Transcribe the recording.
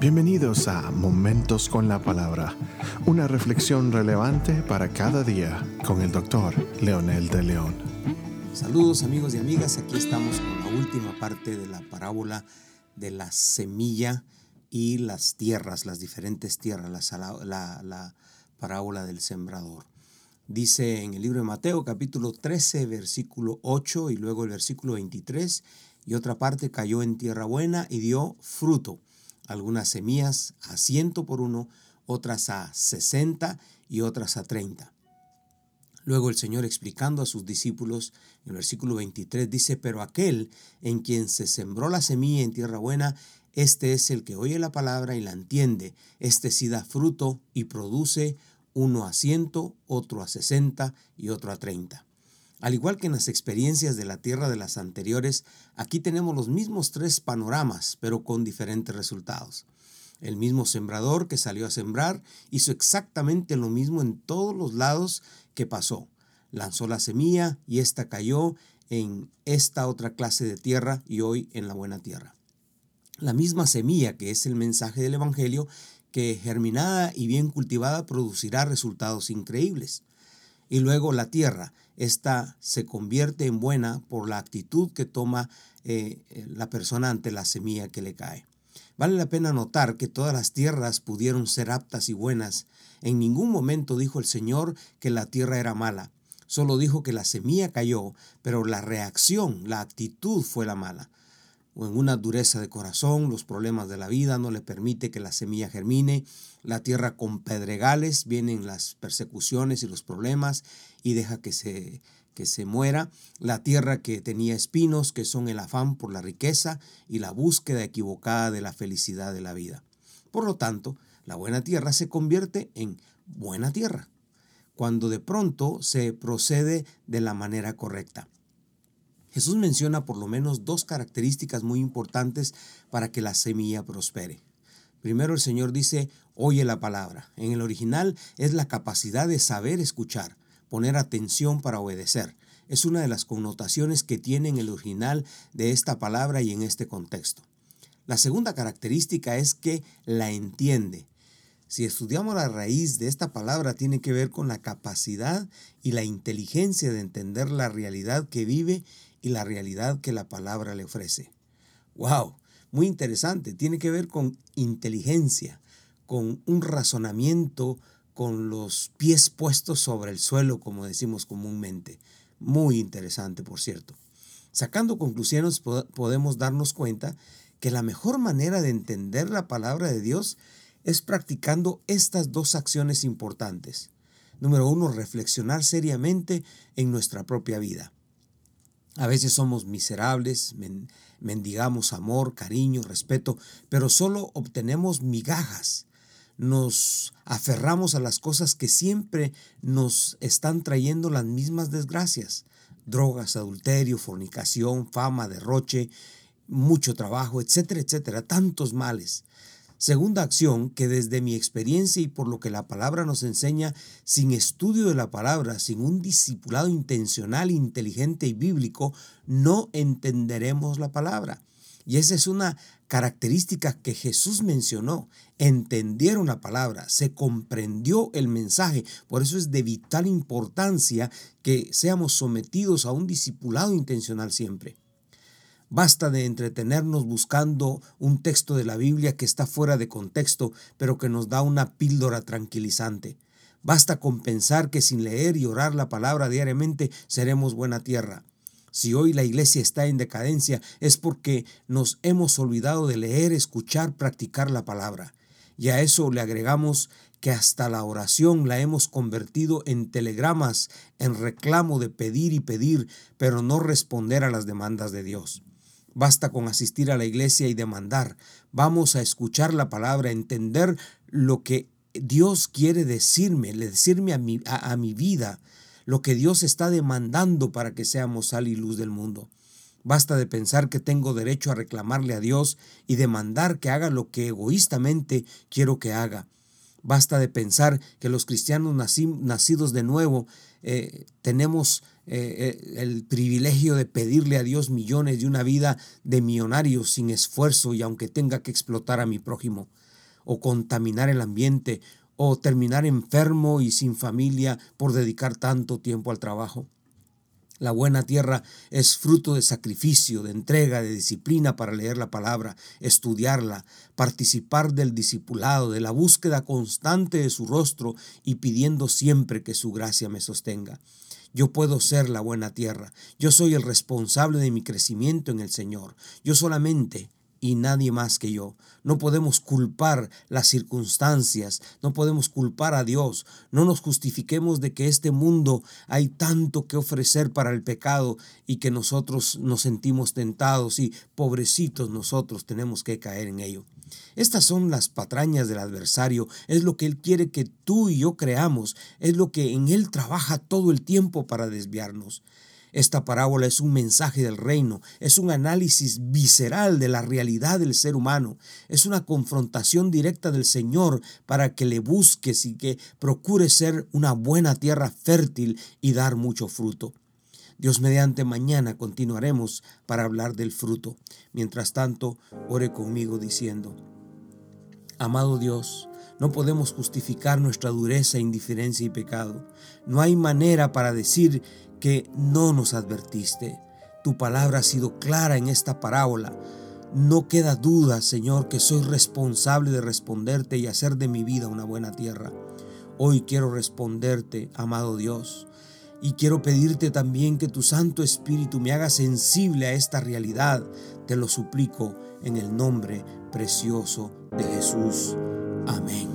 Bienvenidos a Momentos con la Palabra, una reflexión relevante para cada día con el doctor Leonel de León. Saludos amigos y amigas, aquí estamos con la última parte de la parábola de la semilla y las tierras, las diferentes tierras, la, la parábola del sembrador. Dice en el libro de Mateo capítulo 13, versículo 8 y luego el versículo 23, y otra parte cayó en tierra buena y dio fruto algunas semillas a ciento por uno, otras a sesenta y otras a treinta. Luego el Señor explicando a sus discípulos, en el versículo 23 dice, pero aquel en quien se sembró la semilla en tierra buena, este es el que oye la palabra y la entiende, este sí da fruto y produce uno a ciento, otro a sesenta y otro a treinta. Al igual que en las experiencias de la tierra de las anteriores, aquí tenemos los mismos tres panoramas, pero con diferentes resultados. El mismo sembrador que salió a sembrar hizo exactamente lo mismo en todos los lados que pasó. Lanzó la semilla y ésta cayó en esta otra clase de tierra y hoy en la buena tierra. La misma semilla que es el mensaje del Evangelio, que germinada y bien cultivada producirá resultados increíbles y luego la tierra. Esta se convierte en buena por la actitud que toma eh, la persona ante la semilla que le cae. Vale la pena notar que todas las tierras pudieron ser aptas y buenas. En ningún momento dijo el Señor que la tierra era mala. Solo dijo que la semilla cayó, pero la reacción, la actitud fue la mala o en una dureza de corazón, los problemas de la vida no le permite que la semilla germine, la tierra con pedregales, vienen las persecuciones y los problemas y deja que se, que se muera, la tierra que tenía espinos, que son el afán por la riqueza y la búsqueda equivocada de la felicidad de la vida. Por lo tanto, la buena tierra se convierte en buena tierra, cuando de pronto se procede de la manera correcta. Jesús menciona por lo menos dos características muy importantes para que la semilla prospere. Primero el Señor dice, oye la palabra. En el original es la capacidad de saber escuchar, poner atención para obedecer. Es una de las connotaciones que tiene en el original de esta palabra y en este contexto. La segunda característica es que la entiende. Si estudiamos la raíz de esta palabra, tiene que ver con la capacidad y la inteligencia de entender la realidad que vive y la realidad que la palabra le ofrece. ¡Wow! Muy interesante. Tiene que ver con inteligencia, con un razonamiento con los pies puestos sobre el suelo, como decimos comúnmente. Muy interesante, por cierto. Sacando conclusiones podemos darnos cuenta que la mejor manera de entender la palabra de Dios es practicando estas dos acciones importantes. Número uno, reflexionar seriamente en nuestra propia vida. A veces somos miserables, mendigamos amor, cariño, respeto, pero solo obtenemos migajas. Nos aferramos a las cosas que siempre nos están trayendo las mismas desgracias. Drogas, adulterio, fornicación, fama, derroche, mucho trabajo, etcétera, etcétera, tantos males. Segunda acción, que desde mi experiencia y por lo que la palabra nos enseña, sin estudio de la palabra, sin un discipulado intencional, inteligente y bíblico, no entenderemos la palabra. Y esa es una característica que Jesús mencionó. Entendieron la palabra, se comprendió el mensaje. Por eso es de vital importancia que seamos sometidos a un discipulado intencional siempre. Basta de entretenernos buscando un texto de la Biblia que está fuera de contexto, pero que nos da una píldora tranquilizante. Basta con pensar que sin leer y orar la palabra diariamente seremos buena tierra. Si hoy la iglesia está en decadencia es porque nos hemos olvidado de leer, escuchar, practicar la palabra. Y a eso le agregamos que hasta la oración la hemos convertido en telegramas, en reclamo de pedir y pedir, pero no responder a las demandas de Dios. Basta con asistir a la iglesia y demandar. Vamos a escuchar la palabra, entender lo que Dios quiere decirme, decirme a mi, a, mi vida, lo que Dios está demandando para que seamos sal y luz del mundo. Basta de pensar que tengo derecho a reclamarle a Dios y demandar que haga lo que egoístamente quiero que haga. Basta de pensar que los cristianos nacidos de nuevo eh, tenemos eh, eh, el privilegio de pedirle a Dios millones de una vida de millonarios sin esfuerzo y aunque tenga que explotar a mi prójimo. o contaminar el ambiente o terminar enfermo y sin familia por dedicar tanto tiempo al trabajo. La buena tierra es fruto de sacrificio, de entrega, de disciplina para leer la palabra, estudiarla, participar del discipulado, de la búsqueda constante de su rostro y pidiendo siempre que su gracia me sostenga. Yo puedo ser la buena tierra. Yo soy el responsable de mi crecimiento en el Señor. Yo solamente y nadie más que yo. No podemos culpar las circunstancias, no podemos culpar a Dios, no nos justifiquemos de que este mundo hay tanto que ofrecer para el pecado y que nosotros nos sentimos tentados y pobrecitos nosotros tenemos que caer en ello. Estas son las patrañas del adversario, es lo que él quiere que tú y yo creamos, es lo que en él trabaja todo el tiempo para desviarnos. Esta parábola es un mensaje del reino, es un análisis visceral de la realidad del ser humano, es una confrontación directa del Señor para que le busques y que procure ser una buena tierra fértil y dar mucho fruto. Dios mediante mañana continuaremos para hablar del fruto. Mientras tanto, ore conmigo diciendo, Amado Dios, no podemos justificar nuestra dureza, indiferencia y pecado. No hay manera para decir que no nos advertiste. Tu palabra ha sido clara en esta parábola. No queda duda, Señor, que soy responsable de responderte y hacer de mi vida una buena tierra. Hoy quiero responderte, amado Dios, y quiero pedirte también que tu Santo Espíritu me haga sensible a esta realidad. Te lo suplico en el nombre precioso de Jesús. Amén.